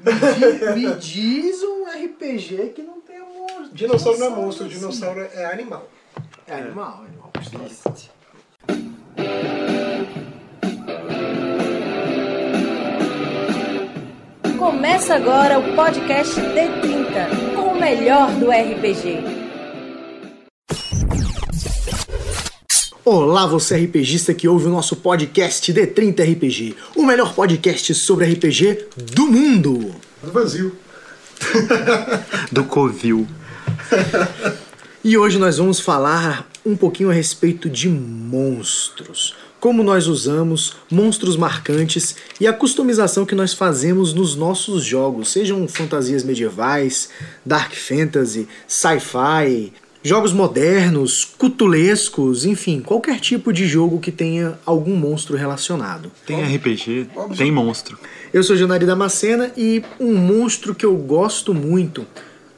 Me, di- me diz um RPG que não tem monstro. Dinossauro não é monstro, assim. dinossauro é animal. É animal, animal. Triste. Começa agora o podcast D30, com o melhor do RPG. Olá, você RPGista que ouve o nosso podcast D30 RPG, o melhor podcast sobre RPG do mundo. Do vazio. Do Covil. E hoje nós vamos falar um pouquinho a respeito de monstros. Como nós usamos monstros marcantes e a customização que nós fazemos nos nossos jogos, sejam fantasias medievais, dark fantasy, sci-fi, jogos modernos, cutulescos, enfim, qualquer tipo de jogo que tenha algum monstro relacionado. Tem RPG, tem monstro. Eu sou Janari Damascena e um monstro que eu gosto muito,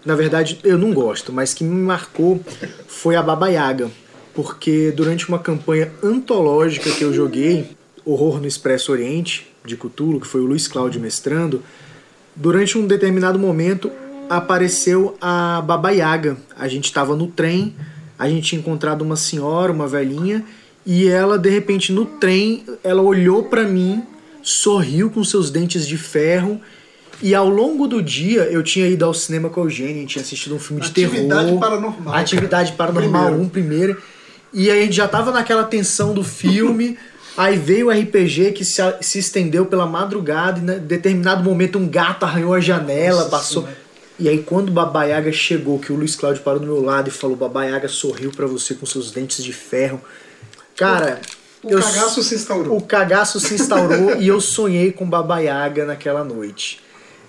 na verdade eu não gosto, mas que me marcou foi a Baba Yaga. Porque durante uma campanha antológica que eu joguei, Horror no Expresso Oriente, de Cthulhu, que foi o Luiz Cláudio mestrando, durante um determinado momento apareceu a Baba Yaga. A gente estava no trem, a gente tinha encontrado uma senhora, uma velhinha, e ela, de repente, no trem, ela olhou para mim, sorriu com seus dentes de ferro. E ao longo do dia eu tinha ido ao cinema com a Eugênia, tinha assistido um filme de Atividade terror. Paranormal, Atividade. Paranormal Primeiro. 1 primeiro. E aí a gente já tava naquela tensão do filme. Aí veio o RPG que se, se estendeu pela madrugada e em determinado momento um gato arranhou a janela, Nossa passou. Senhora. E aí quando o Baba Yaga chegou, que o Luiz Cláudio parou do meu lado e falou: Baba Yaga sorriu pra você com seus dentes de ferro. Cara, O eu- cagaço se instaurou. o cagaço se instaurou e eu sonhei com Baba Yaga naquela noite.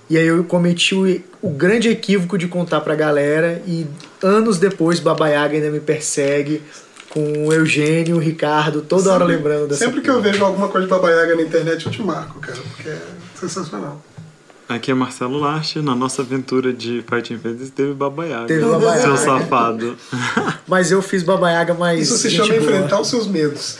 E aí eu cometi o, o grande equívoco de contar pra galera e anos depois Baba Yaga ainda me persegue com o Eugênio, o Ricardo, toda hora Sempre- lembrando dessa Sempre que eu vejo alguma coisa de Baba Yaga na internet, eu te marco, cara, porque é sensacional. Aqui é Marcelo Lache, na nossa aventura de Fighting Fantasy teve Baba Yaga. Teve Baba Seu safado. Mas eu fiz Baba Yaga mais Isso se gente chama boa. enfrentar os seus medos.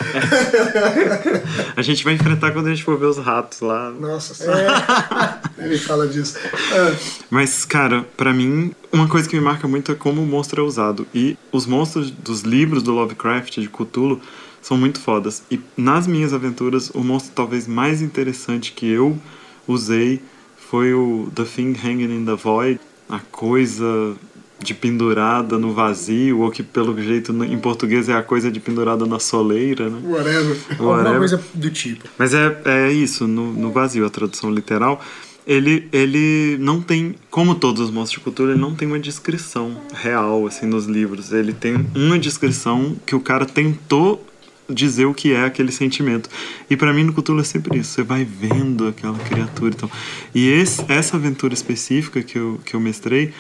A gente vai enfrentar quando a gente for ver os ratos lá. Nossa senhora. Ele fala disso. Ah, Mas, cara, pra mim, uma coisa que me marca muito é como o monstro é usado. E os monstros dos livros do Lovecraft, de Cthulhu, são muito fodas. E nas minhas aventuras, o monstro talvez mais interessante que eu usei foi o The Thing Hanging in the Void, a coisa de pendurada no vazio, ou que pelo jeito em português é a coisa de pendurada na soleira, né? whatever. Alguma coisa do tipo. Mas é, é isso, no, no vazio, a tradução literal. Ele, ele não tem, como todos os monstros de cultura, ele não tem uma descrição real, assim, nos livros. Ele tem uma descrição que o cara tentou dizer o que é aquele sentimento. E pra mim no Cthulhu é sempre isso, você vai vendo aquela criatura. Então. E esse, essa aventura específica que eu, que eu mestrei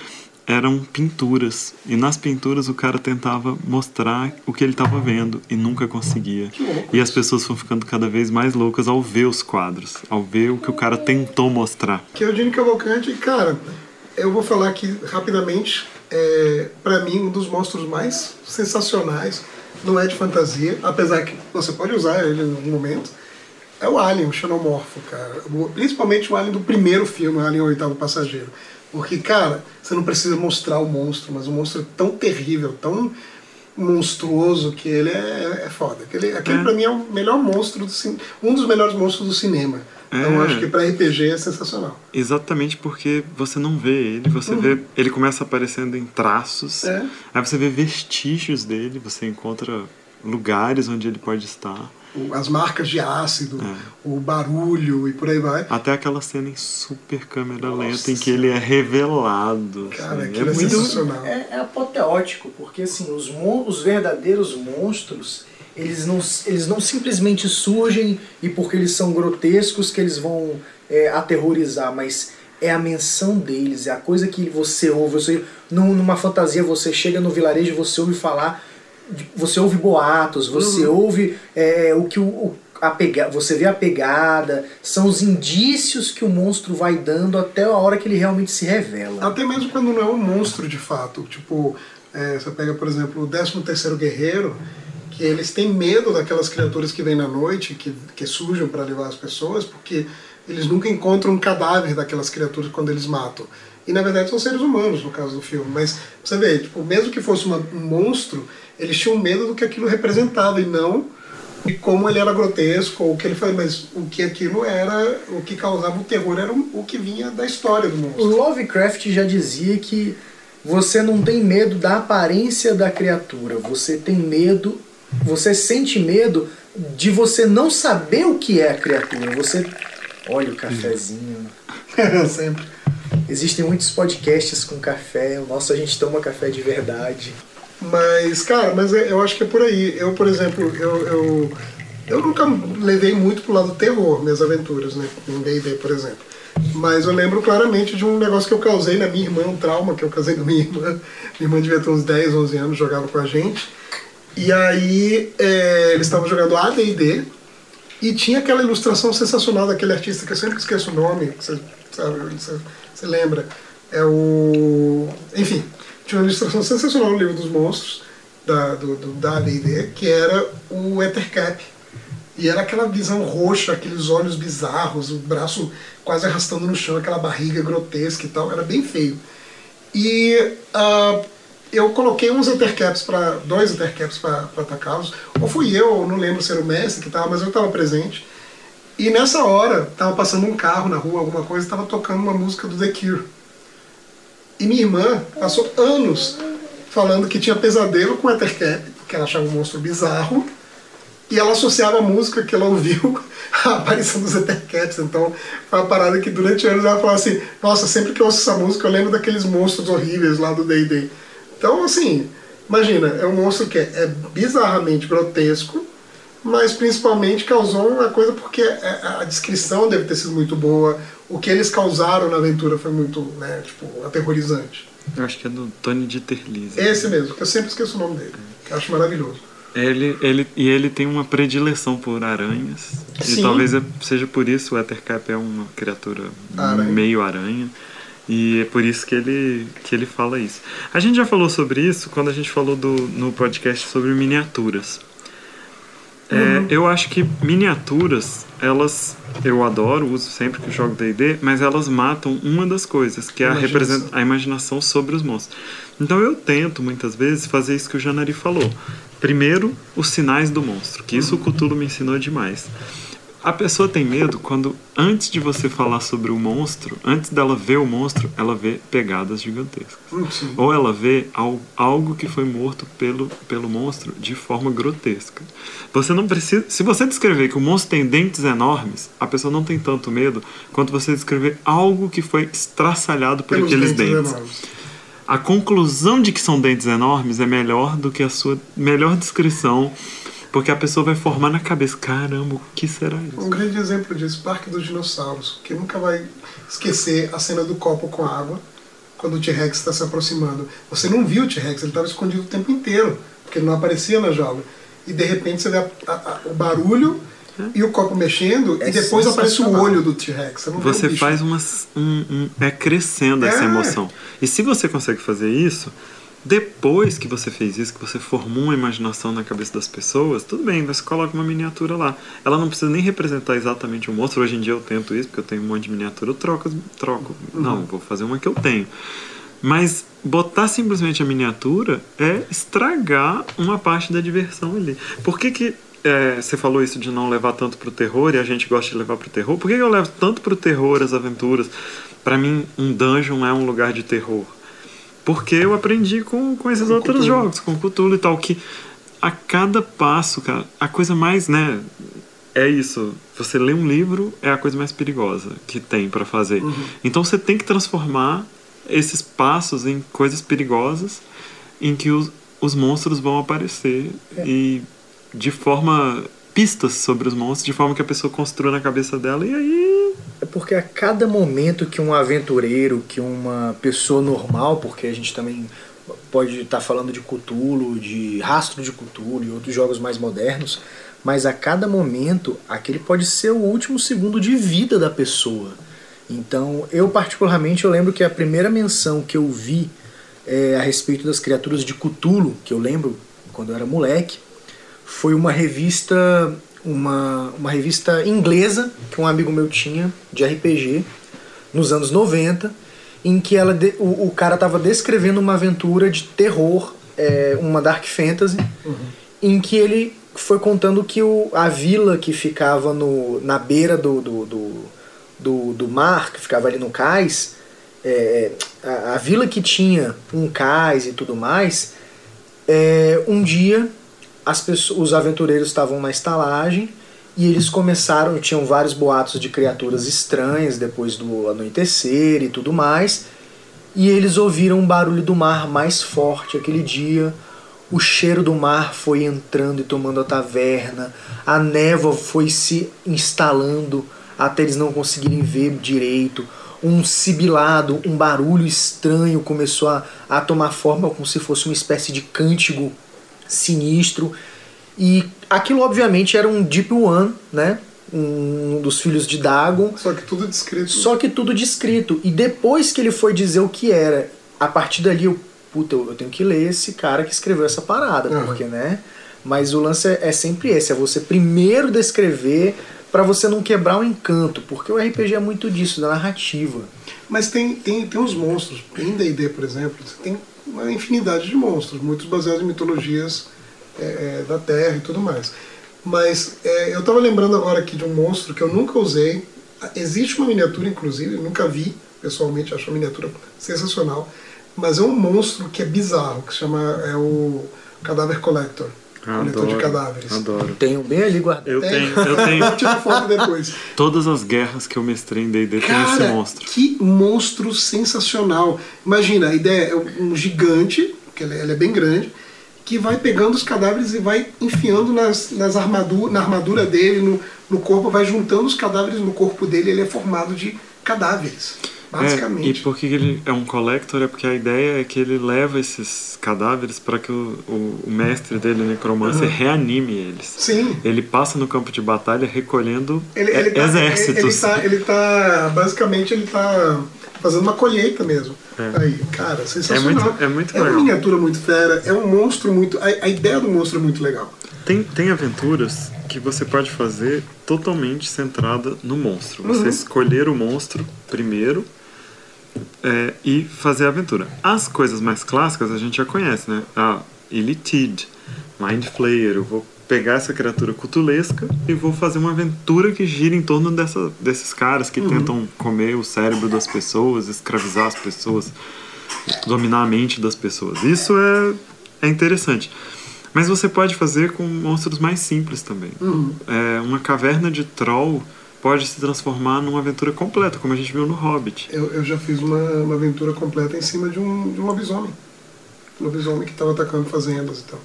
eram pinturas. E nas pinturas o cara tentava mostrar o que ele estava vendo e nunca conseguia. E as pessoas vão ficando cada vez mais loucas ao ver os quadros, ao ver o que o cara tentou mostrar. Que é o Gene Cavalcante, cara, eu vou falar aqui rapidamente, é, para mim, um dos monstros mais sensacionais, não é de fantasia, apesar que você pode usar ele em algum momento, é o Alien, o Xenomorfo, cara. Principalmente o Alien do primeiro filme, o Alien o Oitavo Passageiro. Porque, cara, você não precisa mostrar o monstro, mas o monstro é tão terrível, tão monstruoso que ele é, é foda. Aquele, aquele É. pra mim é o melhor monstro, do um dos melhores monstros do cinema. Então eu É. acho que pra RPG é sensacional. Exatamente porque você não vê ele, você vê. Ele começa aparecendo em traços, É. aí você vê vestígios dele, você encontra lugares onde ele pode estar. as marcas de ácido, É. o barulho e por aí vai. Até aquela cena em super câmera Nossa lenta em que ele é revelado. Cara, assim, é muito- sensacional. É, é apoteótico, porque assim, os, mon- os verdadeiros monstros, eles não, eles não simplesmente surgem e porque eles são grotescos que eles vão é, aterrorizar, mas é a menção deles, é a coisa que você ouve. Você, num- numa fantasia, você chega no vilarejo, você ouve falar, você ouve boatos, você ouve é, o que o, o- a pega, você vê a pegada, são os indícios que o monstro vai dando até a hora que ele realmente se revela. Até mesmo quando não é um monstro de fato. Tipo, é, você pega, por exemplo, o 13º Guerreiro, eles têm medo daquelas criaturas que vêm na noite, que, que surjam para levar as pessoas, porque Eles nunca encontram um cadáver daquelas criaturas quando eles matam. E na verdade são seres humanos, no caso do filme. Mas você vê, tipo, mesmo que fosse uma, um monstro, eles tinham medo do que aquilo representava e não de como ele era grotesco ou o que ele foi, mas o que aquilo era, o que causava o terror era o que vinha da história do O monstro. Lovecraft já dizia que você não tem medo da aparência da criatura, você tem medo, você sente medo de você não saber o que é a criatura. Você olha o cafezinho. Sempre. Existem muitos podcasts com café. O nosso a gente toma café de verdade. Mas, cara, mas é- eu acho que é por aí. Eu, por exemplo, eu, eu, eu nunca levei muito pro lado do terror minhas aventuras, né? Em D&D, por exemplo. Mas eu lembro claramente de um negócio que eu causei na minha irmã, um trauma que eu causei na minha irmã. Minha irmã devia ter uns 10, 11 anos, jogava com a gente. E aí é, eles estavam jogando AD&D e tinha aquela ilustração sensacional daquele artista que eu sempre esqueço o nome, você, você, lembra. É o. Enfim, tinha uma ilustração sensacional no livro dos monstros, da, do, do, da AD&D, que era o Ethercap. E era aquela visão roxa, aqueles olhos bizarros, o braço quase arrastando no chão, aquela barriga grotesca e tal, era bem feio. E ah, eu coloquei uns ethercaps para dois ethercaps para atacá-los. Ou fui eu, não lembro se era o mestre que estava, mas eu estava presente. E nessa hora, estava passando um carro na rua, alguma coisa, estava tocando uma música do The Cure. E minha irmã passou anos falando que tinha pesadelo com o ethercap, porque ela achava um monstro bizarro. E ela associava a música que ela ouviu à aparição dos Ethercats. Então, foi uma parada que durante anos ela falava assim: Nossa, sempre que eu ouço essa música eu lembro daqueles monstros horríveis lá do DD. Então, assim, imagina, é um monstro que é, é bizarramente grotesco, mas principalmente causou uma coisa porque a, a descrição deve ter sido muito boa, o que eles causaram na aventura foi muito, né, tipo, aterrorizante. Eu acho que é do Tony Dieterlise. Esse mesmo, que eu sempre esqueço o nome dele, que eu acho maravilhoso. Ele, ele, e ele tem uma predileção por aranhas. Sim. E talvez é- seja por isso o Ethercap é uma criatura Aranha. meio aranha. E é por isso que ele, que ele fala isso. A gente já falou sobre isso quando a gente falou do, no podcast sobre miniaturas. É, Eu acho que miniaturas, elas eu adoro, uso sempre que eu jogo D&D, mas elas matam uma das coisas, que é a, Imaginação. represent- a imaginação sobre os monstros. Então eu tento muitas vezes fazer isso que o Janari falou. Primeiro, os sinais do monstro, que isso o Cthulhu me ensinou demais. A pessoa tem medo quando, antes de você falar sobre o monstro, antes dela ver o monstro, ela vê pegadas gigantescas. Sim. Ou ela vê al- algo que foi morto pelo, pelo monstro de forma grotesca. Você não precisa. Se você descrever que o monstro tem dentes enormes, a pessoa não tem tanto medo quanto você descrever algo que foi estraçalhado por Pelos aqueles dentes dentes. A conclusão de que são dentes enormes é melhor do que a sua melhor descrição, porque a pessoa vai formar na cabeça: caramba, o que será Um isso? grande exemplo disso, Parque dos Dinossauros, que nunca vai esquecer a cena do copo com água, quando o T-Rex está se aproximando. Você não viu o T-Rex, ele estava escondido o tempo inteiro, porque ele não aparecia na jaula. E de repente você vê a- a- a- o barulho e o copo mexendo, É e depois aparece o olho do T-Rex. Você, não vê o Você faz uma. Um, um- é crescendo essa É. emoção. E se você consegue fazer isso, depois que você fez isso, que você formou uma imaginação na cabeça das pessoas, tudo bem, você coloca uma miniatura lá. Ela não precisa nem representar exatamente o monstro. Hoje em dia eu tento isso, porque eu tenho um monte de miniatura, eu troco. troco. Uhum. Não, vou fazer uma que eu tenho. Mas botar simplesmente a miniatura é estragar uma parte da diversão ali. Por que, que é, você falou isso de não levar tanto pro terror e a gente gosta de levar pro terror? Por que, que eu levo tanto pro terror as aventuras? Pra mim, um dungeon é um lugar de terror. Porque eu aprendi com, com esses Com outros Cthulhu. jogos, com Cthulhu e tal, que a cada passo, cara, a coisa mais, né, é isso. Você lê um livro é a coisa mais perigosa que tem pra fazer. Então você tem que transformar esses passos em coisas perigosas em que os, os monstros vão aparecer e de forma pistas sobre os monstros, de forma que a pessoa construa na cabeça dela e aí É porque a cada momento que um aventureiro, que uma pessoa normal, porque a gente também pode estar falando de Cthulhu, de Rastro de Cthulhu e outros jogos mais modernos, mas a cada momento aquele pode ser o último segundo de vida da pessoa. Então, eu particularmente eu lembro que a primeira menção que eu vi é, a respeito das criaturas de Cthulhu, que eu lembro quando eu era moleque, foi uma revista uma, uma revista inglesa que um amigo meu tinha de RPG nos anos 90, em que ela de- o, o cara estava descrevendo uma aventura de terror, é, uma dark fantasy, em que ele foi contando que o, a vila que ficava no, na beira do, do, do, do, do mar, que ficava ali no cais, é, a, a vila que tinha um cais e tudo mais, é, um dia pessoas, os aventureiros estavam na estalagem e eles começaram, tinham vários boatos de criaturas estranhas depois do anoitecer e tudo mais, e eles ouviram um barulho do mar mais forte aquele dia. O cheiro do mar foi entrando e tomando a taverna, a névoa foi se instalando até eles não conseguirem ver direito. Um sibilado, um barulho estranho começou a, a tomar forma como se fosse uma espécie de cântico sinistro. E aquilo, obviamente, era um Deep One, né? Um dos filhos de Dagon. Só que tudo descrito. Só que tudo descrito. E depois que ele foi dizer o que era, a partir dali eu, puta, eu tenho que ler esse cara que escreveu essa parada, Aham. porque, né? Mas o lance é, é sempre esse, é você primeiro descrever pra você não quebrar o encanto, porque o RPG é muito disso, da narrativa. Mas tem, tem, tem os monstros. Em D&D, por exemplo, você tem uma infinidade de monstros, muitos baseados em mitologias é, é, da Terra e tudo mais. Mas é, eu estava lembrando agora aqui de um monstro que eu nunca usei. Existe uma miniatura, inclusive, nunca vi pessoalmente, acho a miniatura sensacional. Mas é um monstro que é bizarro, que se chama é o Cadáver Collector. Coletor de cadáveres. Adoro. Tenho bem ali guardado. Eu tenho, eu tenho. Vou tirar foto depois. Todas as guerras que eu mestrei em D&D tem esse monstro. que monstro sensacional. Imagina, a ideia é um gigante, que ele, ele é bem grande, que vai pegando os cadáveres e vai enfiando nas, nas armadura, na armadura dele, no, no corpo, vai juntando os cadáveres no corpo dele, ele é formado de cadáveres, É, e basicamente. por que ele é um collector? É porque a ideia é que ele leva esses cadáveres para que o, o, o mestre dele, o necromancer, reanime eles. Sim. Ele passa no campo de batalha recolhendo Ele, ele, é- tá, exércitos. ele, tá, ele tá. Basicamente, ele tá fazendo uma colheita mesmo. É. Aí, cara, sensacional. É muito- é muito uma legal. miniatura muito fera, é um monstro muito. A, a ideia do monstro é muito legal. Tem, tem aventuras que você pode fazer totalmente centrada no monstro. Você Uhum. escolher o monstro primeiro é, e fazer a aventura. As coisas mais clássicas a gente já conhece, né? A Illithid, Mind Flayer. Eu vou pegar essa criatura cutulesca e vou fazer uma aventura que gira em torno dessa, desses caras que tentam comer o cérebro das pessoas, escravizar as pessoas, dominar a mente das pessoas. Isso é, é interessante. Mas você pode fazer com monstros mais simples também. É, uma caverna de troll pode se transformar numa aventura completa, como a gente viu no Hobbit. Eu, eu já fiz uma, uma aventura completa em cima de um, de um lobisomem. Um lobisomem que estava atacando fazendas e tal.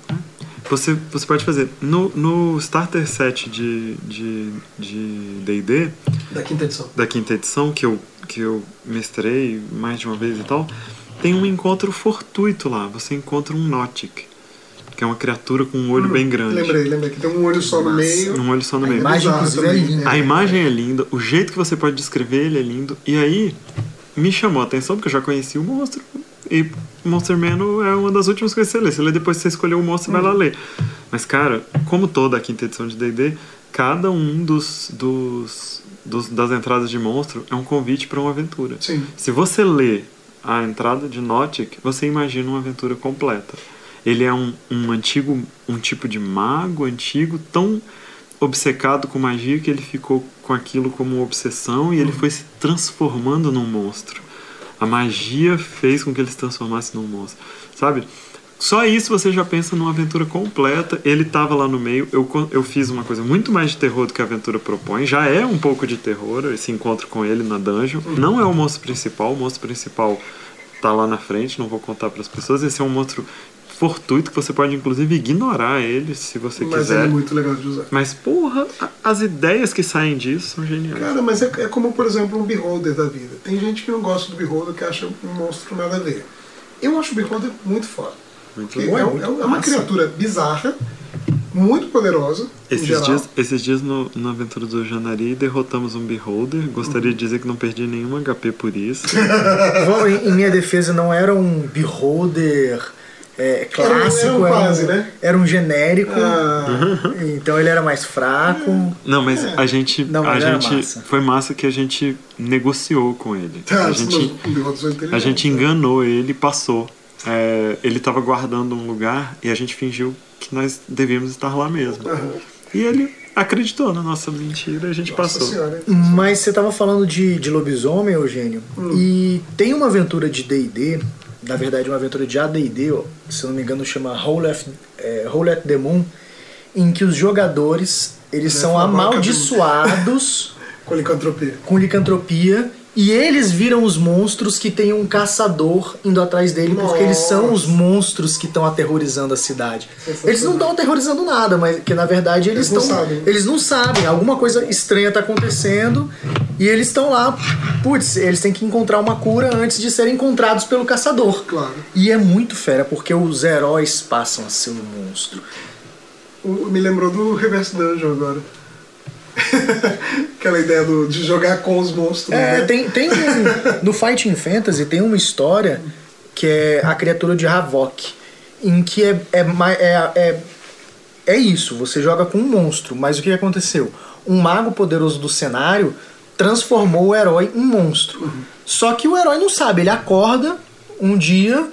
Você, você pode fazer. No, no Starter Set de de de D&D, Da quinta edição. da quinta edição, que eu, que eu mestrei mais de uma vez e tal, tem um encontro fortuito lá. Você encontra um Notic, que é uma criatura com um olho bem grande. Lembrei, lembrei que tem um olho só no meio. Um olho só no A meio. imagem, é linda. A imagem é linda, o jeito que você pode descrever ele é lindo. E aí me chamou a atenção porque eu já conheci o monstro. E Monster Man é uma das últimas coisas que você lê. Você lê depois que você escolheu o monstro, vai lá ler. Mas, cara, como toda a quinta edição de DD, cada um dos, dos, dos- das entradas de monstro é um convite para uma aventura. Sim. Se você lê a entrada de Notic, você imagina uma aventura completa. Ele é um, um antigo, um tipo de mago antigo, tão obcecado com magia que ele ficou com aquilo como obsessão e ele foi se transformando num monstro. A magia fez com que ele se transformasse num monstro, sabe? Só isso você já pensa numa aventura completa. Ele tava lá no meio. Eu, eu fiz uma coisa muito mais de terror do que a aventura propõe. Já é um pouco de terror esse encontro com ele na dungeon. Não é o monstro principal. O monstro principal tá lá na frente. Não vou contar para as pessoas. Esse é um monstro fortuito que você pode inclusive ignorar ele se você Mas quiser. ele é muito legal de usar. Mas, porra, a- as ideias que saem disso são geniais. Cara, mas é, é como, por exemplo, um Beholder da vida. Tem gente que não gosta do Beholder, que acha um monstro nada a ver. Eu acho o Beholder muito foda. Muito Porque legal. é, muito é uma massa. criatura bizarra, muito poderosa, Esses dias, esses dias no, na aventura do Janari derrotamos um Beholder. Gostaria de dizer que não perdi nenhum HP por isso. Bom, em, em minha defesa, não era um beholder é, clássico, Era um- era um era, quase, um, né? era um genérico, Ah, então ele era mais fraco. Não, mas a gente. Não, a gente massa. foi massa que a gente negociou com ele. tá, a gente, a gente né? enganou ele e passou. É, ele estava guardando um lugar e a gente fingiu que nós devíamos estar lá mesmo. Aham. E ele acreditou na nossa mentira e a gente Nossa passou. senhora. Mas você tava falando de, de lobisomem, Eugênio, e tem uma aventura de D&D, na verdade uma aventura de AD&D, se não me engano chama Howl at, é, at the Moon, em que os jogadores eles Né, são amaldiçoados Com licantropia. com licantropia e eles viram os monstros que tem um caçador indo atrás dele, porque eles são os monstros que estão aterrorizando a cidade. Eles não estão aterrorizando nada, mas que na verdade eles Eles não estão. sabem. Eles não sabem, alguma coisa estranha tá acontecendo e eles estão lá. Putz, eles têm que encontrar uma cura antes de serem encontrados pelo caçador. Claro. E é muito fera, porque os heróis passam a ser um monstro. Me lembrou do Reverse Dungeon agora. Aquela ideia do, de jogar com os monstros. É, né? tem, tem um, no Fighting Fantasy tem uma história que é a criatura de Havok, em que é, é, é, é, é isso, você joga com um monstro, mas o que aconteceu? Um mago poderoso do cenário transformou o herói em monstro. Só que o herói não sabe, ele acorda um dia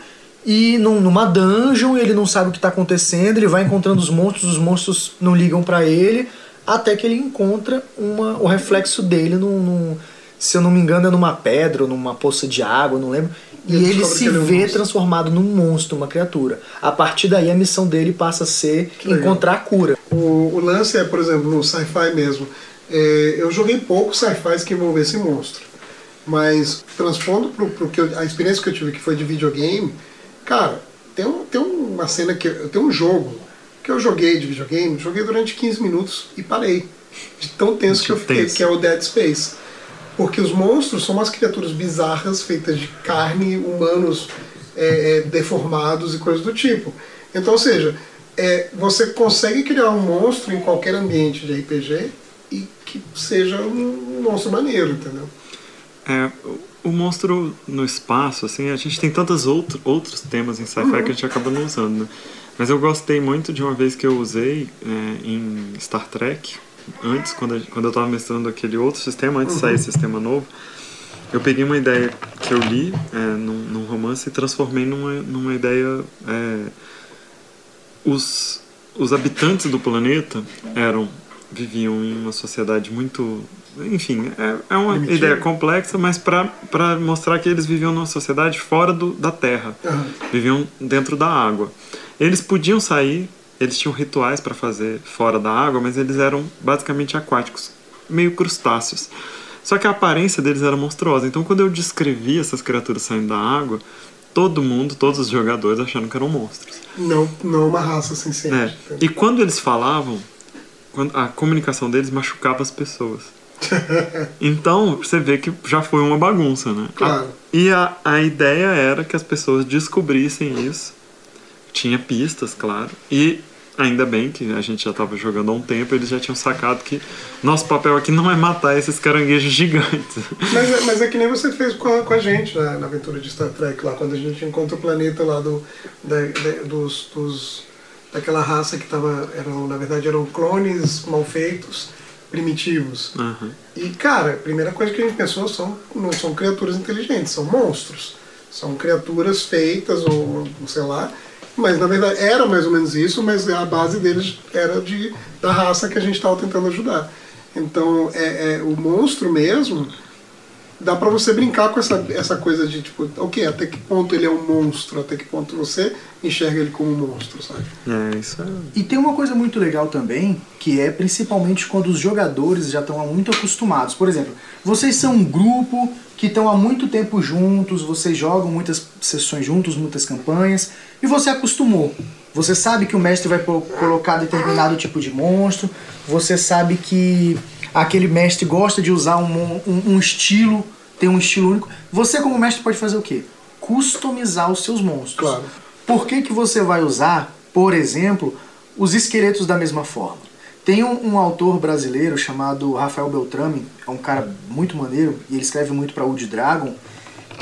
e num- numa dungeon, ele não sabe o que está acontecendo, ele vai encontrando os monstros, os monstros não ligam para ele, até que ele encontra uma, o reflexo dele num, num- se eu não me engano, é numa pedra ou numa poça de água, não lembro. E, Ele ele se que ele é um vê monstro. transformado num monstro, uma criatura. A partir daí a missão dele passa a ser legal. encontrar a cura. O, o lance é, por exemplo, no sci-fi mesmo. é, eu joguei poucos sci-fis que envolvessem monstro. Mas transpondo pro, pro que eu- a experiência que eu tive que foi de videogame, cara, tem, um, tem uma cena que. Tem um jogo que eu joguei de videogame, joguei durante 15 minutos e parei. De tão tenso De que eu fiquei, tenso. que é o Dead Space. Porque os monstros são umas criaturas bizarras feitas de carne, humanos é, é, deformados e coisas do tipo. Então, ou seja, é, você consegue criar um monstro em qualquer ambiente de RPG e que seja um monstro maneiro, entendeu? É, o- monstro no espaço, assim, a gente tem tantos outro, outros temas em sci-fi que a gente acaba não usando, né? Mas eu gostei muito de uma vez que eu usei é, em Star Trek, antes, quando, quando eu estava mestrando aquele outro sistema, antes de sair esse sistema novo, eu peguei uma ideia que eu li é, num, num romance e transformei numa, numa ideia. é, os, os habitantes do planeta eram viviam em uma sociedade muito. Enfim, é, é uma Primitiva. ideia complexa, mas para mostrar que eles viviam numa sociedade fora do, da Terra, Aham. viviam dentro da água. Eles podiam sair, eles tinham rituais para fazer fora da água, mas eles eram basicamente aquáticos, meio crustáceos. Só que a aparência deles era monstruosa. Então, quando eu descrevi essas criaturas saindo da água, todo mundo, todos os jogadores acharam que eram monstros. Não, não uma raça sem É. entendeu? E quando eles falavam, quando a comunicação deles machucava as pessoas. Então, você vê que já foi uma bagunça, né? Claro. E a, a ideia era que as pessoas descobrissem isso. Tinha pistas, claro. E ainda bem que a gente já estava jogando há um tempo, eles já tinham sacado que nosso papel aqui não é matar esses caranguejos gigantes. Mas, é- mas é que nem você fez com a, com a gente na, na aventura de Star Trek, lá quando a gente encontra o planeta lá do, da, da- dos, dos- daquela raça que tava, eram, na verdade eram clones mal feitos, primitivos. Aham. E, cara, a primeira coisa que a gente pensou são, não são criaturas inteligentes, são monstros. São criaturas feitas, ou sei lá. Mas na verdade era mais ou menos isso, mas a base deles era de, da raça que a gente estava tentando ajudar. Então, é, é, o monstro mesmo, dá pra você brincar com essa, essa coisa de tipo, ok, até que ponto ele é um monstro, até que ponto você enxerga ele como um monstro, sabe? É, isso é. E tem uma coisa muito legal também, que é principalmente quando os jogadores já estão muito acostumados. Por exemplo, vocês são um grupo que estão há muito tempo juntos, vocês jogam muitas sessões juntos, muitas campanhas, e você acostumou. Você sabe que o mestre vai colocar determinado tipo de monstro, você sabe que aquele mestre gosta de usar um, um- um estilo, tem um estilo único. Você, como mestre, pode fazer o quê? Customizar os seus monstros. Claro. Por que, que você vai usar, por exemplo, os esqueletos da mesma forma? Tem um, um autor brasileiro chamado Rafael Beltrame, é um cara muito maneiro, e ele escreve muito para Wood Dragon,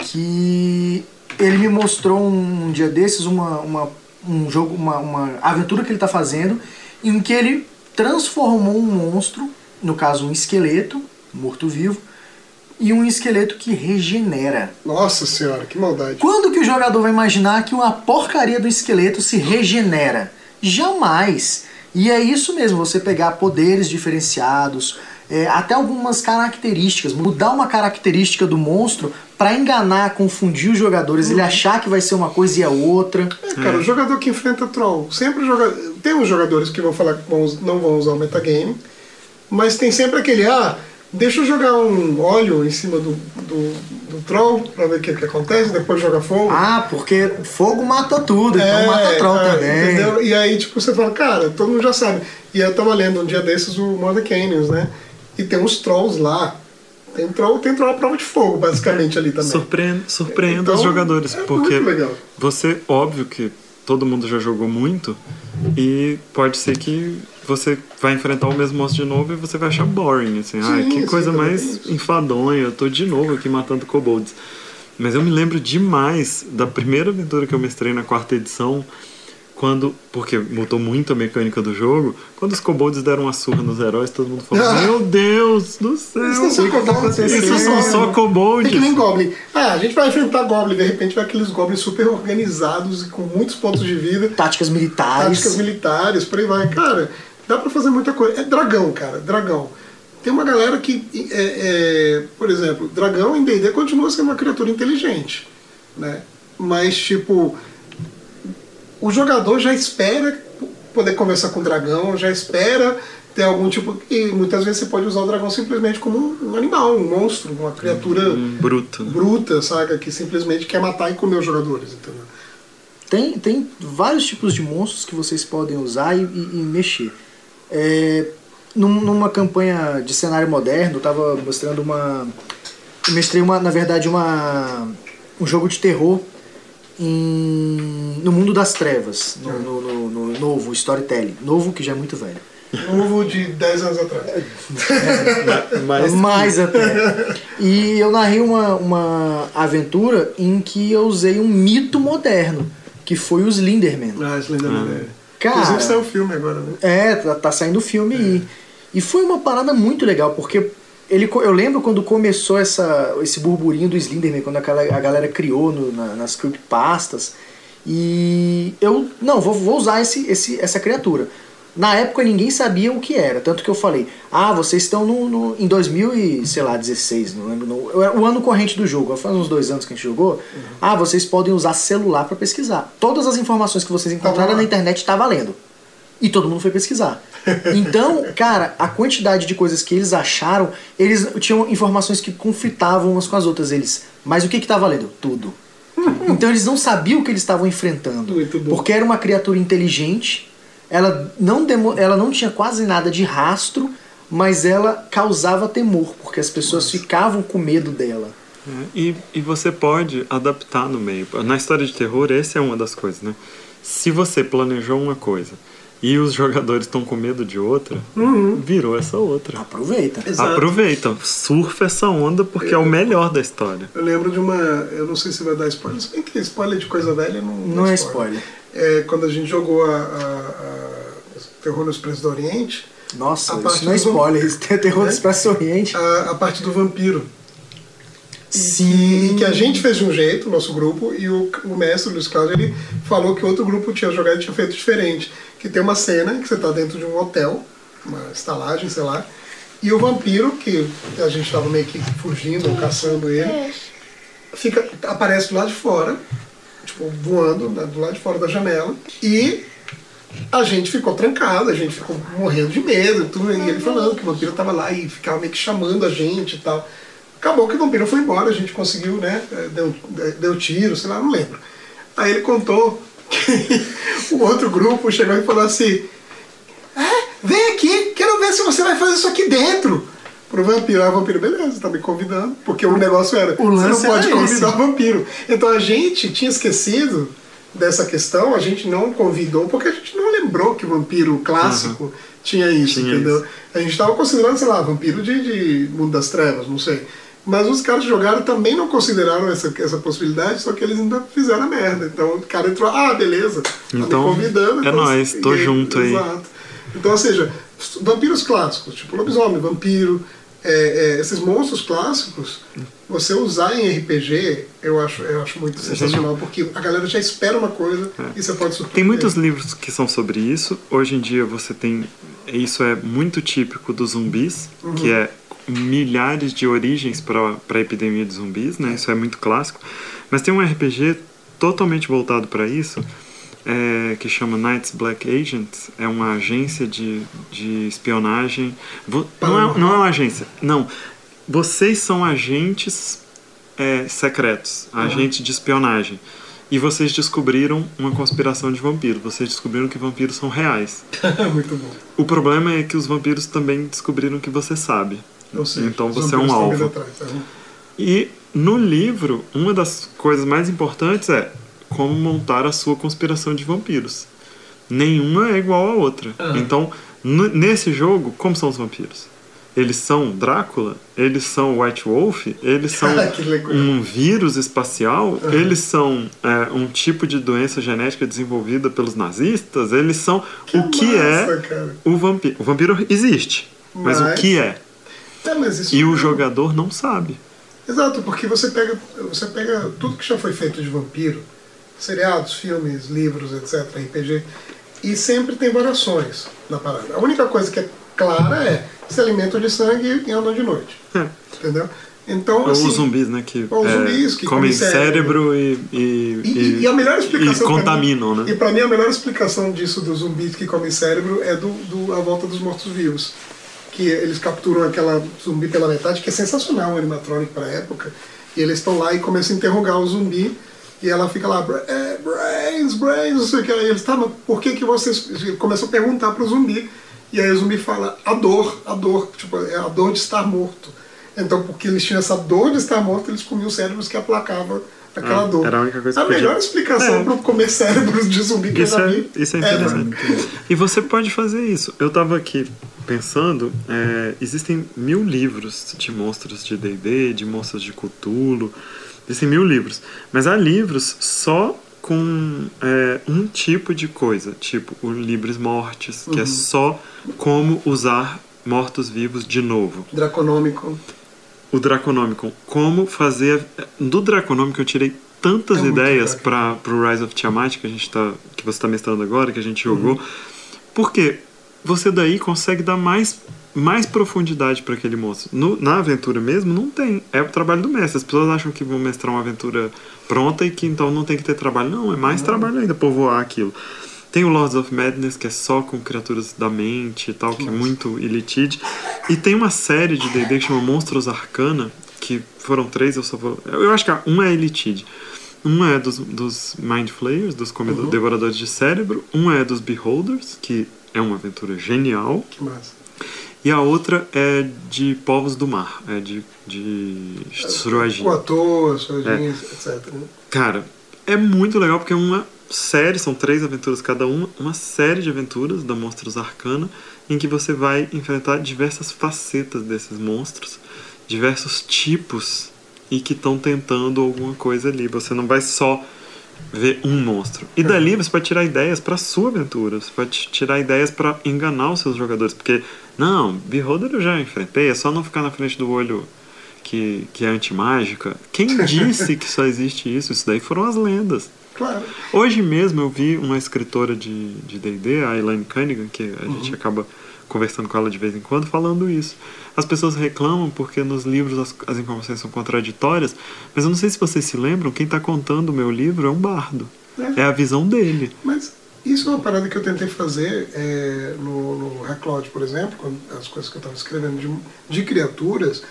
que ele me mostrou um, um dia desses uma, uma um jogo, uma, uma aventura que ele está fazendo, em que ele transformou um monstro, no caso um esqueleto, morto-vivo, e um esqueleto que regenera. Nossa senhora, que maldade. Quando que o jogador vai imaginar que uma porcaria do esqueleto se regenera? Jamais! E é isso mesmo, você pegar poderes diferenciados, é, até algumas características, mudar uma característica do monstro para enganar, confundir os jogadores, ele achar que vai ser uma coisa e é outra. É, cara, o jogador que enfrenta troll, sempre joga... tem uns jogadores que vão falar que vão, não vão usar o metagame, mas tem sempre aquele, ah, deixa eu jogar um óleo em cima do, do, do troll pra ver o que, que acontece, depois joga fogo. Ah, porque fogo mata tudo, então É, mata troll é, também. Entendeu? E aí, tipo, você fala, cara, todo mundo já sabe. E eu tava lendo um dia desses o Mother Canyons, né? E tem uns trolls lá. Tem troll, tem troll à prova de fogo, basicamente, ali também. Surpreenda, surpreenda Então, os jogadores, é porque muito legal. você, óbvio que todo mundo já jogou muito e pode ser que você vai enfrentar o mesmo monstro de novo e você vai achar boring, assim, Sim, ah, que coisa mais enfadonha, eu tô de novo aqui matando kobolds. Mas eu me lembro demais da primeira aventura que eu mestrei na quarta edição, quando, porque mudou muito a mecânica do jogo, quando os kobolds deram uma surra nos heróis, todo mundo falou, Ah. meu Deus do céu, Isso não são kobolds, isso são só É kobolds. que nem Goblin. Ah, a gente vai enfrentar Goblin, de repente vai aqueles Goblins super organizados e com muitos pontos de vida, Táticas militares. táticas militares, por aí vai. Cara, dá pra fazer muita coisa. É dragão, cara, dragão. Tem uma galera que, é, é, por exemplo, dragão em D&D continua sendo uma criatura inteligente, né? Mas, tipo, o jogador já espera poder conversar com o dragão, já espera ter algum tipo... E muitas vezes você pode usar o dragão simplesmente como um, animal, um monstro, uma criatura Um bruto. né? bruta, saca? Que simplesmente quer matar e comer os jogadores, entendeu? Tem, tem vários tipos de monstros que vocês podem usar e, e- e mexer. É, num- numa campanha de cenário moderno, eu tava mostrando uma. Eu mestrei uma, na verdade, uma, um jogo de terror em, no mundo das trevas, no, no- no- no novo storytelling. Novo que já é muito velho. Novo de 10 anos atrás. Mas Mais até. E eu narrei uma, uma aventura em que eu usei um mito moderno, que foi o Slenderman. Ah, Slenderman é. Cara- Inclusive saiu o filme agora, né? É, tá, tá saindo o filme aí. E foi uma parada muito legal, porque ele, eu lembro quando começou essa, esse burburinho do Slenderman, quando aquela, a galera criou no, na, nas creepypastas. E eu, não, vou, vou usar esse, esse, essa criatura. Na época ninguém sabia o que era, tanto que eu falei, ah, vocês estão no, no, em 2000 e, sei lá, 16, não lembro, o ano corrente do jogo, faz uns dois anos que a gente jogou, ah, vocês podem usar celular para pesquisar. Todas as informações que vocês encontraram lá. na internet tá valendo. E todo mundo foi pesquisar. Então, cara, a quantidade de coisas que eles acharam, eles tinham informações que conflitavam umas com as outras. Eles, mas o que que tá valendo? Tudo. Então eles não sabiam o que eles estavam enfrentando. Muito bom. Porque era uma criatura inteligente, ela não, demo, ela não tinha quase nada de rastro, mas ela causava temor, porque as pessoas ficavam com medo dela. É, E, e você pode adaptar no meio. Na história de terror, essa é uma das coisas, né? Se você planejou uma coisa e os jogadores estão com medo de outra, virou essa outra. Aproveita. Exato. Aproveita, surfa essa onda porque é o melhor da história. Eu lembro de uma. Eu não sei se vai dar spoiler, se bem que spoiler de coisa velha não, Não é spoiler. É, quando a gente jogou a, a- a Terror no Expresso do Oriente, Nossa, A isso não é do- spoiler, isso é terror do Né? Expresso Oriente. a, a parte do vampiro. Sim. E que a gente fez de um jeito, o nosso grupo, e o, o mestre, o Luiz Cláudio, ele falou que outro grupo tinha jogado e tinha feito diferente. Que tem uma cena que você está dentro de um hotel, uma estalagem, sei lá, e o vampiro, que a gente estava meio que fugindo ou caçando ele, fica, aparece do lado de fora, tipo, voando né, do lado de fora da janela, e a gente ficou trancado, a gente ficou morrendo de medo, e tudo, e ele falando que o vampiro estava lá e ficava meio que chamando a gente e tal. Acabou que o vampiro foi embora, a gente conseguiu, né? Deu, deu tiro, sei lá, não lembro. Aí ele contou o outro grupo chegou e falou assim: "Ah, vem aqui, quero ver se você vai fazer isso aqui dentro. Pro vampiro, ah, vampiro, beleza, tá me convidando. Porque o negócio era, O você não pode convidar esse. vampiro. Então a gente tinha esquecido dessa questão, a gente não convidou, porque a gente não lembrou que o vampiro clássico tinha isso, Tinha entendeu? isso. A gente estava considerando, sei lá, vampiro de, de Mundo das Trevas, não sei. Mas os caras que jogaram também não consideraram essa, essa possibilidade, só que eles ainda fizeram a merda. Então o cara entrou, ah, beleza, tá Então, me convidando. é então, nóis, tô e- junto aí. Exato. Então, ou seja, vampiros clássicos, tipo lobisomem, vampiro, é, é, esses monstros clássicos, você usar em RPG, eu acho, eu acho muito sensacional, porque a galera já espera uma coisa e você pode surpreender. Tem muitos livros que são sobre isso. Hoje em dia você tem. Isso é muito típico dos zumbis, que é milhares de origens para a epidemia de zumbis, né? Isso é muito clássico. Mas tem um RPG totalmente voltado para isso, é, que chama Knights Black Agents. É uma agência de, de espionagem. Não é, não é uma agência, não. Vocês são agentes é, secretos, agentes de espionagem. E vocês descobriram uma conspiração de vampiros. Vocês descobriram que vampiros são reais. muito bom. O problema é que os vampiros também descobriram que você sabe. Ou seja, então você é um alvo. atrás, tá? E no livro, uma das coisas mais importantes é como montar a sua conspiração de vampiros. Nenhuma é igual à outra. Então, n- nesse jogo, como são os vampiros? Eles são Drácula? Eles são White Wolf? Eles são Que legal. um vírus espacial? Eles são é, um tipo de doença genética desenvolvida pelos nazistas? Eles são o que massa, é cara. o vampiro? O vampiro existe, mas, Mas- o que é? Isso E o é- jogador não sabe. Exato, porque você pega, você pega tudo que já foi feito de vampiro, seriados, filmes, livros, etc., RPG, e sempre tem variações na parada. A única coisa que é clara é se alimentam de sangue e andam de noite. É. Entendeu? Então, Ou assim, os zumbis, né? Que, ou os é, zumbis que comem comem cérebro e, e, E, e a melhor explicação e pra mim- contaminam, né? E pra mim a melhor explicação disso dos zumbis que comem cérebro é do, do A Volta dos Mortos-Vivos. Que eles capturam aquela zumbi pela metade, que é sensacional o animatronic pra época. E eles estão lá e começam a interrogar o zumbi. E ela fica lá, "Bra- é, brains, brains, não sei o que. Aí eles, tá, mas por que que vocês... Começam a perguntar pro zumbi. E aí o zumbi fala, a dor, a dor. Tipo, é a dor de estar morto. Então, porque eles tinham essa dor de estar morto, eles comiam cérebros que aplacavam aquela Ah, dor. era a única coisa A que podia- melhor explicação É. para comer cérebros de zumbi que Isso eu já é, vi. isso é É, interessante. e você pode fazer isso. Eu tava aqui pensando, é, existem mil livros de monstros de D&D, de monstros de Cthulhu, existem mil livros. Mas há livros só com é, um tipo de coisa, tipo o Libres Mortes, que é só como usar mortos-vivos de novo. Draconômico. O Draconomicon. Como fazer. Do Draconomicon eu tirei tantas É ideias para o Rise of Tiamat que a gente tá. que você está mestrando agora, que a gente jogou. Porque você daí consegue dar mais, mais profundidade para aquele monstro. No- na aventura mesmo, não tem. É o trabalho do mestre. As pessoas acham que vão mestrar uma aventura pronta e que então não tem que ter trabalho. Não, é mais trabalho ainda povoar aquilo. Tem o Lords of Madness, que é só com criaturas da mente e tal, que é muito elitide. E tem uma série de D&D que chama Monstros Arcana, que foram três, eu só vou... Eu acho que um é elitide. Um é dos, dos Mind Flayers, dos comedor- devoradores de cérebro. Um é dos Beholders, que é uma aventura genial. Que massa. E a outra é de Povos do Mar, é de, de Suruagi. O ator, Sojinhos, etc. né? Cara, é muito legal porque é uma série, são três aventuras cada uma, uma série de aventuras da Monstros Arcana, em que você vai enfrentar diversas facetas desses monstros, diversos tipos, e que estão tentando alguma coisa ali. Você não vai só ver um monstro. E dali você pode tirar ideias para sua aventura, você pode tirar ideias para enganar os seus jogadores, porque não, Beholder eu já enfrentei, é só não ficar na frente do olho que, que é antimágica. Quem disse que só existe isso? Isso daí foram as lendas. Claro. Hoje mesmo eu vi uma escritora de de D&D, a Elaine Cunningham, que a gente acaba conversando com ela de vez em quando, falando isso. As pessoas reclamam porque nos livros as, as informações são contraditórias, mas eu não sei se vocês se lembram, quem está contando o meu livro é um bardo. É. É a visão dele. Mas isso é uma parada que eu tentei fazer é, no, no Recloud, por exemplo, quando as coisas que eu estava escrevendo de, de criaturas,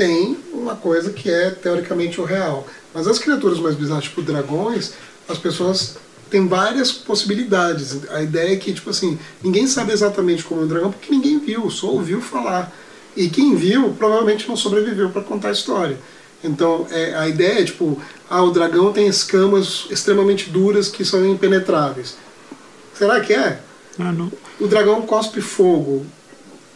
tem uma coisa que é teoricamente o real. Mas as criaturas mais bizarras, tipo dragões, as pessoas têm várias possibilidades. A ideia é que, tipo assim, ninguém sabe exatamente como é um dragão porque ninguém viu, só ouviu falar. E quem viu provavelmente não sobreviveu para contar a história. Então, é, a ideia é tipo, ah, o dragão tem escamas extremamente duras que são impenetráveis. Será que é? Ah, não. O dragão cospe fogo.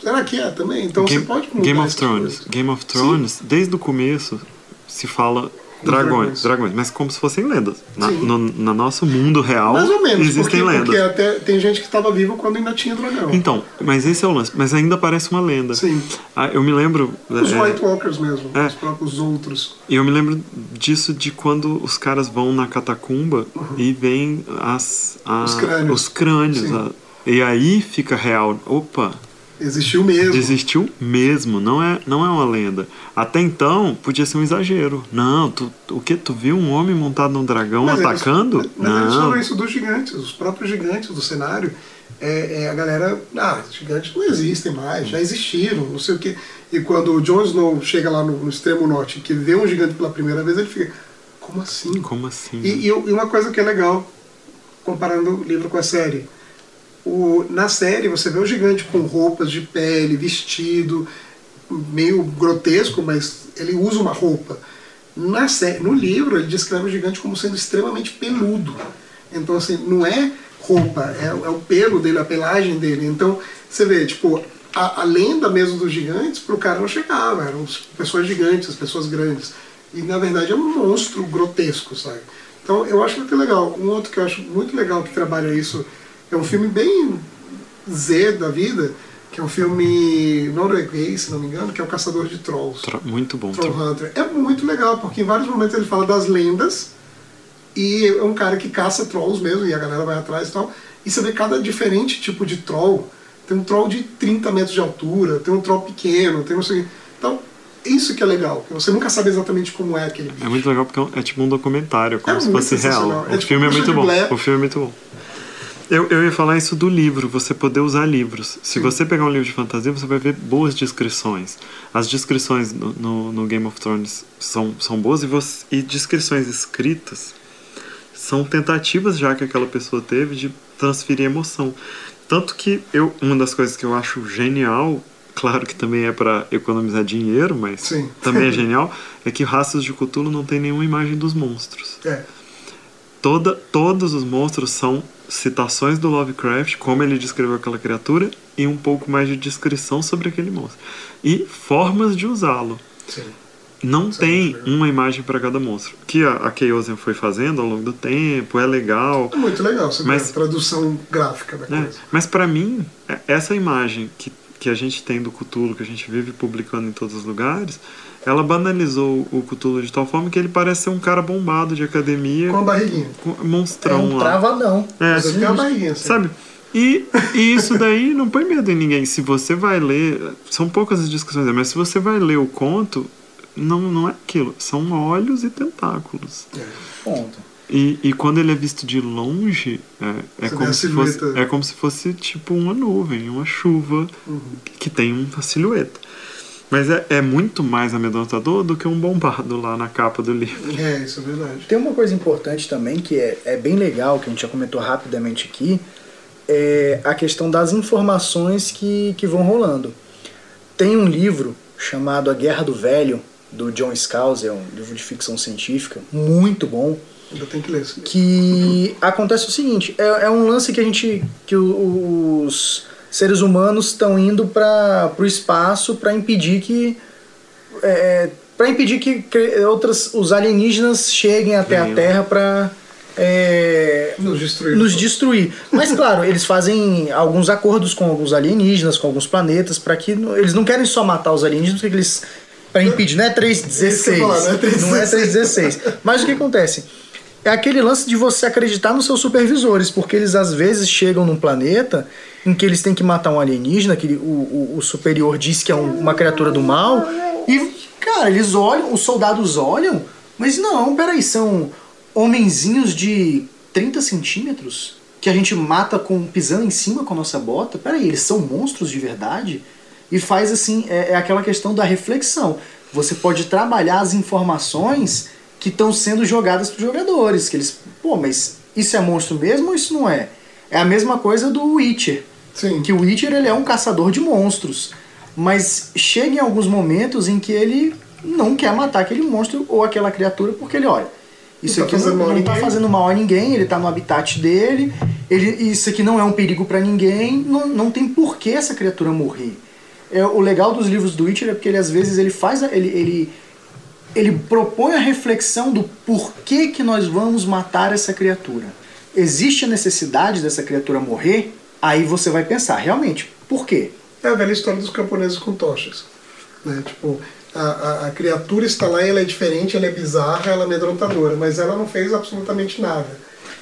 Será que é também? Então Game, você pode mudar Game of essas Thrones. Game of Thrones, desde o começo, se fala dragões, dragões. mas como se fossem lendas. Na, Sim. no, no nosso mundo real Mais ou menos, existem porque, lendas. porque até tem gente que estava viva quando ainda tinha dragão. Então, mas esse é o lance. Mas ainda parece uma lenda. Sim. Ah, eu me lembro. Os é, White Walkers mesmo, É. os próprios outros. E eu me lembro disso de quando os caras vão na catacumba e veem as, a- Os crânios. os crânios, Sim. a- e aí fica real. Opa, Existiu mesmo. existiu mesmo, não é, não é uma lenda. Até então, podia ser um exagero. Não, tu, o que? Tu viu um homem montado num dragão Mas eles- atacando? mas eles não. falam isso dos gigantes, os próprios gigantes do cenário. É, é a galera, ah, gigantes não existem mais, já existiram, não sei o quê. E quando o Jon Snow chega lá no, no extremo norte, que vê um gigante pela primeira vez, ele fica, como assim? Como assim? E, e, e uma coisa que é legal, comparando o livro com a série. O, na série você vê o gigante com roupas de pele, vestido, meio grotesco, mas ele usa uma roupa. Na sé- no livro ele descreve o gigante como sendo extremamente peludo. Então assim, não é roupa, é, é o pelo dele, a pelagem dele. Então você vê, tipo, a, a lenda mesmo dos gigantes pro cara não chegava, eram as pessoas gigantes, as pessoas grandes. E na verdade é um monstro grotesco, sabe? Então eu acho muito legal. Um outro que eu acho muito legal que trabalha isso é um filme bem Z da vida, que é um filme norueguês, se não me engano, que é o Caçador de Trolls. Tra- Muito bom. Troll Hunter. É muito legal, porque em vários momentos ele fala das lendas e é um cara que caça trolls mesmo, e a galera vai atrás e tal. E você vê cada diferente tipo de troll. Tem um troll de 30 metros de altura, tem um troll pequeno, tem não sei o quê. Então, isso que é legal, você nunca sabe exatamente como é aquele bicho. É muito legal porque é um- é tipo um documentário, como É se fosse real. É O tipo filme é muito bom. Blair. O filme é muito bom. Eu, eu ia falar isso do livro, você poder usar livros. Se Sim. você pegar um livro de fantasia, você vai ver boas descrições. As descrições no, no, no Game of Thrones são, são boas e, você, e descrições escritas são tentativas já que aquela pessoa teve de transferir emoção. Tanto que eu, uma das coisas que eu acho genial, claro que também é para economizar dinheiro, mas Sim. também é genial, é que Raças de Cthulhu não tem nenhuma imagem dos monstros. É. Toda, todos os monstros são citações do Lovecraft, como ele descreveu aquela criatura, e um pouco mais de descrição sobre aquele monstro. E formas de usá-lo. Não é tem uma imagem para cada monstro. Que a, a Chaosium foi fazendo ao longo do tempo, é legal. É muito legal você Mas- a tradução gráfica da né? coisa. Mas para mim, é- essa imagem que, que a gente tem do Cthulhu, que a gente vive publicando em todos os lugares, ela banalizou o Cthulhu de tal forma que ele parece ser um cara bombado de academia, Com a barriguinha. com- É monstrão um lá. travadão. É, Mas tem uma barriguinha, assim. Sabe? E, e isso daí não põe medo em ninguém. Se você vai ler. São poucas as discussões, mas se você vai ler o conto, não, não é aquilo. São olhos e tentáculos. Ponto. E, e quando ele é visto de longe, é, é, como se fosse, é como se fosse tipo uma nuvem, uma chuva Uhum. que tem uma silhueta. Mas é, é muito mais amedrontador do que um bombado lá na capa do livro. É, isso é verdade. Tem uma coisa importante também que é, é bem legal, que a gente já comentou rapidamente aqui, é a questão das informações que, que vão rolando. Tem um livro chamado A Guerra do Velho, do John Scalzi, é um livro de ficção científica, muito bom, Ainda tem que ler isso. que acontece o seguinte, é, é um lance que a gente, que os seres humanos estão indo para o espaço para impedir que é, para impedir que outras os alienígenas cheguem até a Venham. Terra para Nos destruir. nos destruir. Mas claro, eles fazem alguns acordos com alguns alienígenas, com alguns planetas, para que eles não querem só matar os alienígenas, porque eles para impedir, não é 316. Isso que eu ia falar, não é 316. Não é 316. Mas o que acontece? É aquele lance de você acreditar nos seus supervisores, porque eles às vezes chegam num planeta em que eles têm que matar um alienígena, que o, o, o superior diz que é um- uma criatura do mal, e, cara, eles olham, os soldados olham, mas não, peraí, são homenzinhos de 30 centímetros que a gente mata com pisando em cima com a nossa bota. Peraí, eles são monstros de verdade? E faz assim, é, é aquela questão da reflexão. Você pode trabalhar as informações que estão sendo jogadas para os jogadores. Que eles, pô, mas isso é monstro mesmo ou isso não é? É a mesma coisa do Witcher. Sim. Que o Witcher ele é um caçador de monstros. Mas chega em alguns momentos em que ele não quer matar aquele monstro ou aquela criatura porque ele olha. Isso Não tá aqui não, mal a não tá ninguém. fazendo mal a ninguém, ele tá no habitat dele, ele, isso aqui não é um perigo para ninguém, não, não tem por que essa criatura morrer. É, o legal dos livros do Witcher é porque ele às vezes ele faz. Ele, ele, ele propõe a reflexão do porquê que nós vamos matar essa criatura. Existe a necessidade dessa criatura morrer? Aí você vai pensar, realmente, por quê? É a velha história dos camponeses com tochas. Né? Tipo, a, a, a criatura está lá, ela é diferente, ela é bizarra, ela é amedrontadora, mas ela não fez absolutamente nada.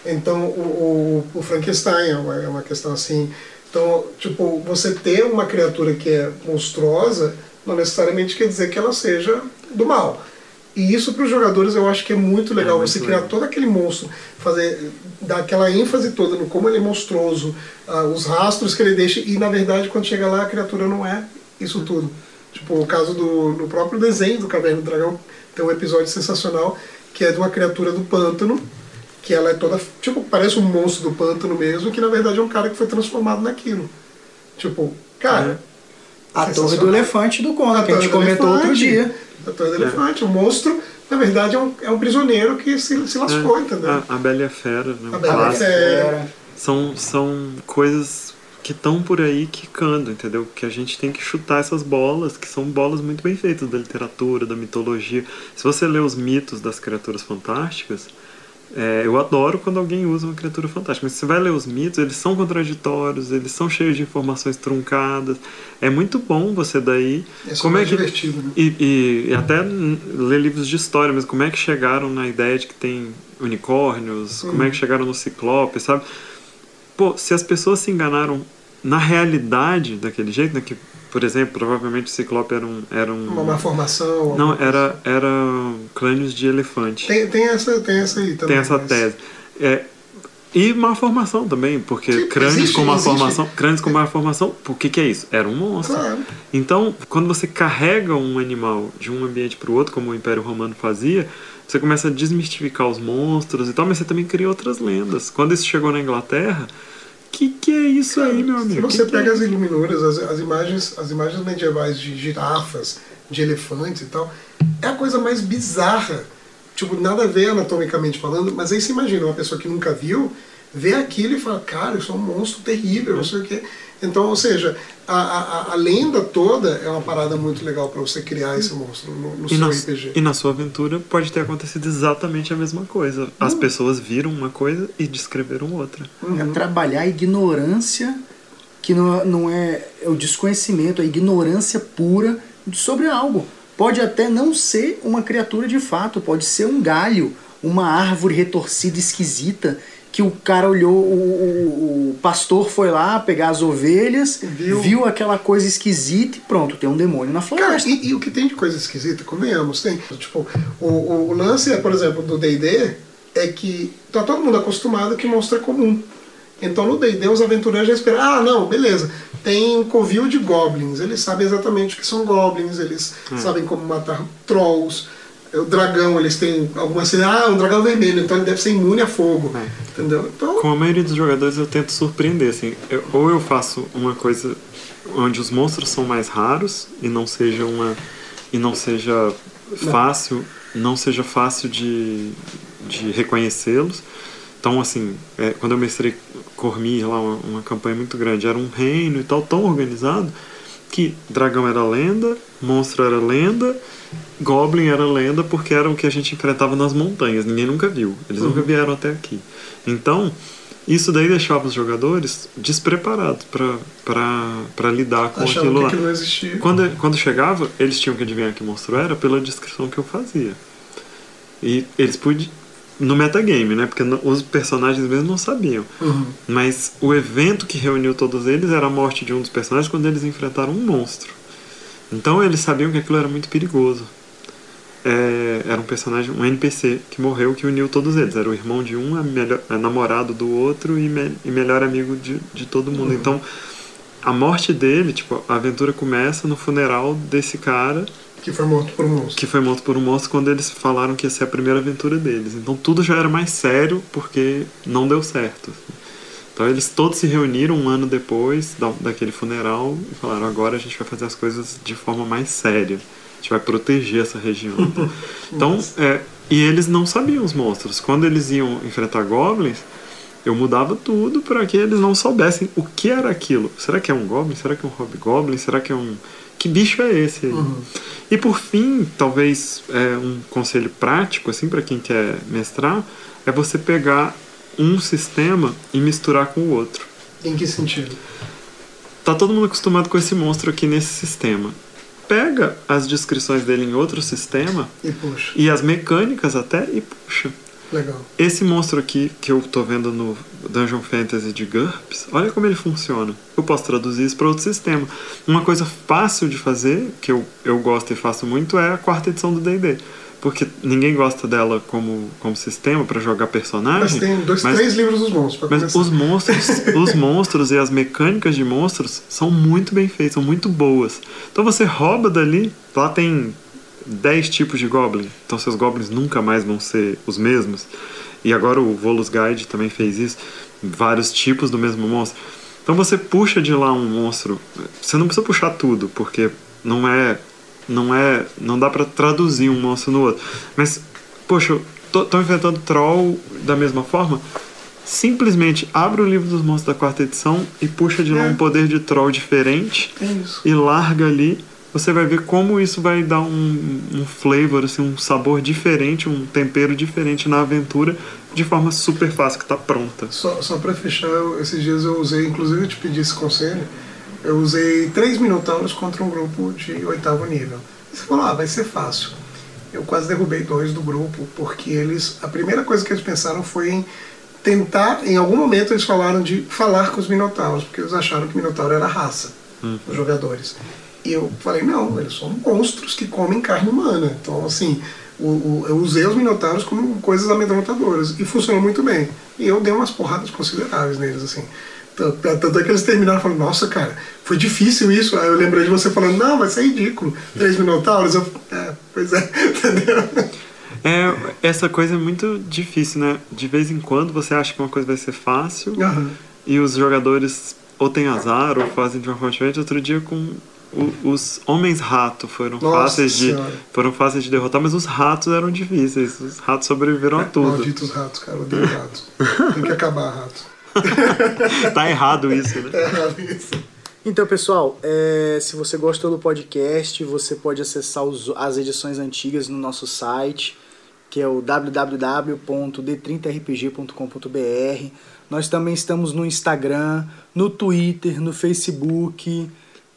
Então, o, o, o Frankenstein é uma, é uma questão assim. Então, tipo, você ter uma criatura que é monstruosa não necessariamente quer dizer que ela seja do mal. E isso para os jogadores eu acho que é muito legal. muito você criar legal. todo aquele monstro, fazer dar aquela ênfase toda no como ele é monstruoso, ah, os rastros que ele deixa, e na verdade quando chega lá a criatura não é isso tudo. Tipo, o caso do no próprio desenho do Caverna do Dragão, tem um episódio sensacional que é de uma criatura do pântano, que ela é toda, tipo, parece um monstro do pântano mesmo, que na verdade é um cara que foi transformado naquilo. Tipo, cara, A torre do elefante do Conan, que a gente comentou outro elefante, dia. A torre do elefante, o monstro, na verdade, é um, é um prisioneiro que se, se lascou, entendeu? A, a Bela e a Fera, né? A Bela e a. Fera. São, são coisas que estão por aí quicando, entendeu? Que a gente tem que chutar essas bolas, que são bolas muito bem feitas da literatura, da mitologia. Se você lê os mitos das criaturas fantásticas, é, eu adoro quando alguém usa uma criatura fantástica, mas se você vai ler os mitos, eles são contraditórios, eles são cheios de informações truncadas. É muito bom você daí. É como é que divertido, né? e, e- e até ler livros de história, mas como é que chegaram na ideia de que tem unicórnios, como é que chegaram no ciclope, sabe? Pô, se as pessoas se enganaram na realidade daquele jeito, né, que, por exemplo, provavelmente o ciclope era um... Era um Uma má formação. não, alguma coisa era, era crânios de elefante. Tem, tem, essa, tem essa aí também. Tem essa mas- tese. É, e má formação também, porque Sim, crânios existe, com má existe. formação. Crânios com má formação, por que, que é isso? Era um monstro. Claro. Então, quando você carrega um animal de um ambiente para o outro, como o Império Romano fazia, você começa a desmistificar os monstros e tal, mas você também cria outras lendas. Quando isso chegou na Inglaterra, que que é isso aí, meu amigo? Se você Que que é pega as iluminuras, as, as imagens, as imagens medievais de girafas, de elefantes e tal, é a coisa mais bizarra. Tipo, nada a ver anatomicamente falando, mas aí você imagina uma pessoa que nunca viu, vê aquilo e fala, cara, isso é um monstro terrível, não sei o quê. Então, ou seja, a, a, a lenda toda é uma parada muito legal para você criar esse monstro no, no E seu na, RPG. e na sua aventura pode ter acontecido exatamente a mesma coisa. Hum. As pessoas viram uma coisa e descreveram outra. É trabalhar a ignorância, que não, não é, é o desconhecimento, a ignorância pura sobre algo. Pode até não ser uma criatura de fato, pode ser um galho, uma árvore retorcida esquisita, que o cara olhou, o, o- o pastor foi lá pegar as ovelhas, Viu. viu, aquela coisa esquisita e pronto, tem um demônio na Cara, floresta. e, e o que tem de coisa esquisita, convenhamos, tem. Tipo, o, o, o lance, é, por exemplo, do D&D é que tá todo mundo acostumado que monstro é comum. Então no D&D os aventureiros já esperam, ah, não, beleza, tem um covil de goblins, eles sabem exatamente o que são goblins, eles sabem como matar trolls. O dragão, eles têm alguma assim, ah, um dragão vermelho, então ele deve ser imune a fogo. É. Entendeu? Então, Com a maioria dos jogadores eu tento surpreender, assim. Eu- ou eu faço uma coisa onde os monstros são mais raros e não seja uma e não seja fácil, não seja fácil de, de reconhecê-los. Então, assim, é, quando eu mestrei Cormir lá, uma, uma campanha muito grande, era um reino e tal, tão organizado, que dragão era lenda, monstro era lenda, goblin era lenda, porque era o que a gente enfrentava nas montanhas, ninguém nunca viu, eles nunca vieram até aqui. Então, isso daí deixava os jogadores despreparados para lidar com achando aquilo que lá. aquilo não existia. Quando, quando chegava, eles tinham que adivinhar que monstro era pela descrição que eu fazia. E eles podiam. No metagame, né? Porque os personagens mesmo não sabiam. Uhum. Mas o evento que reuniu todos eles era a morte de um dos personagens quando eles enfrentaram um monstro. Então eles sabiam que aquilo era muito perigoso. É, era um personagem, um NPC que morreu que uniu todos eles. Era o irmão de um, a melhor, a namorado do outro e, me- e melhor amigo de, de todo mundo. Então a morte dele, tipo, a aventura começa no funeral desse cara Que foi morto por um monstro. que foi morto por um monstro quando eles falaram que ia ser a primeira aventura deles. Então tudo já era mais sério porque não deu certo. Então eles todos se reuniram um ano depois da, daquele funeral e falaram: agora a gente vai fazer as coisas de forma mais séria. A gente vai proteger essa região. Então, é, e eles não sabiam os monstros. Quando eles iam enfrentar goblins, eu mudava tudo para que eles não soubessem o que era aquilo. Será que é um goblin? Será que é um hobgoblin? Será que é um que bicho é esse? Uhum. E por fim, talvez é, um conselho prático assim para quem quer mestrar é você pegar um sistema e misturar com o outro. Em que sentido? Tá todo mundo acostumado com esse monstro aqui nesse sistema. Pega as descrições dele em outro sistema E puxa, e as mecânicas até e puxa. Legal. Esse monstro aqui que eu tô vendo no Dungeon Fantasy de GURPS, olha como ele funciona. Eu posso traduzir isso para outro sistema. Uma coisa fácil de fazer, que eu, eu gosto e faço muito, é a quarta edição do D&D. Porque ninguém gosta dela como, como sistema para jogar personagem. Mas tem dois, mas- três livros dos monstros pra mas começar. os monstros, os monstros e as mecânicas de monstros são muito bem feitas, são muito boas. Então você rouba dali, lá tem 10 tipos de goblin, então seus goblins nunca mais vão ser os mesmos. E agora o Volus Guide também fez isso, vários tipos do mesmo monstro. Então você puxa de lá um monstro, você não precisa puxar tudo, porque não é não é, não dá pra traduzir um monstro no outro. Mas poxa, tô, tô enfrentando troll da mesma forma, simplesmente abre o livro dos monstros da quarta edição e puxa de lá É. um poder de troll diferente É e larga ali, você vai ver como isso vai dar um, um flavor, assim, um sabor diferente, um tempero diferente na aventura, de forma super fácil, que tá pronta. Só, só pra fechar, eu- esses dias eu usei, inclusive eu te pedi esse conselho, eu usei três minotauros contra um grupo de oitavo nível. Você falou, ah, vai ser fácil. Eu quase derrubei dois do grupo, porque eles. A primeira coisa que eles pensaram foi em tentar, em algum momento eles falaram de falar com os minotauros, porque eles acharam que minotauro era raça, os jogadores. E eu falei, não, eles são monstros que comem carne humana. Então, assim, o, o- eu usei os minotauros como coisas amedrontadoras e funcionou muito bem. E eu dei umas porradas consideráveis neles, assim. Tanto é que eles terminaram falando, nossa, cara, foi difícil isso. Aí eu lembrei de você falando, não, vai ser ridículo. Três minotauros. Eu, é, pois é, entendeu? É, essa coisa é muito difícil, né? De vez em quando você acha que uma coisa vai ser fácil Aham. e os jogadores ou têm azar ou fazem de uma forma diferente. Outro dia com o- os homens rato foram Nossa fáceis de foram fáceis de derrotar, mas os ratos eram difíceis. Os ratos sobreviveram a tudo. Malditos ratos, cara, eu odeio ratos. Tem que acabar ratos. tá errado isso, né? É errado isso. Então, pessoal, é, se você gostou do podcast, você pode acessar os- as edições antigas no nosso site, que é o www.d30rpg.com.br. Nós também estamos no Instagram, no Twitter, no Facebook.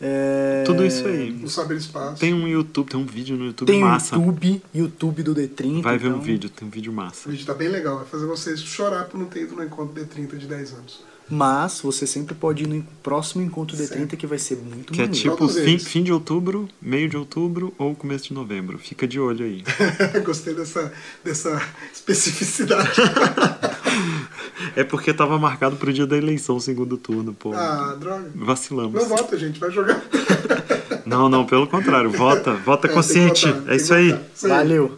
É, Tudo isso aí. No saber espaço. Tem um YouTube, tem um vídeo no YouTube Tem o massa. YouTube, YouTube do D30. Vai ver um então- vídeo, tem um vídeo massa. O vídeo tá bem legal, vai fazer vocês chorar por não ter ido no encontro D30 de 10 anos. Mas você sempre pode ir no próximo encontro D30 que vai ser muito Que é maneiro. tipo Todos fim, fim de outubro, meio de outubro ou começo de novembro. Fica de olho aí. Gostei dessa, dessa especificidade. É porque tava marcado pro dia da eleição, segundo turno, pô. ah, droga. Vacilamos. Não vota, gente, vai jogar. Não, não, pelo contrário. Vota, vota É, consciente. votar, é isso aí. votar. Valeu!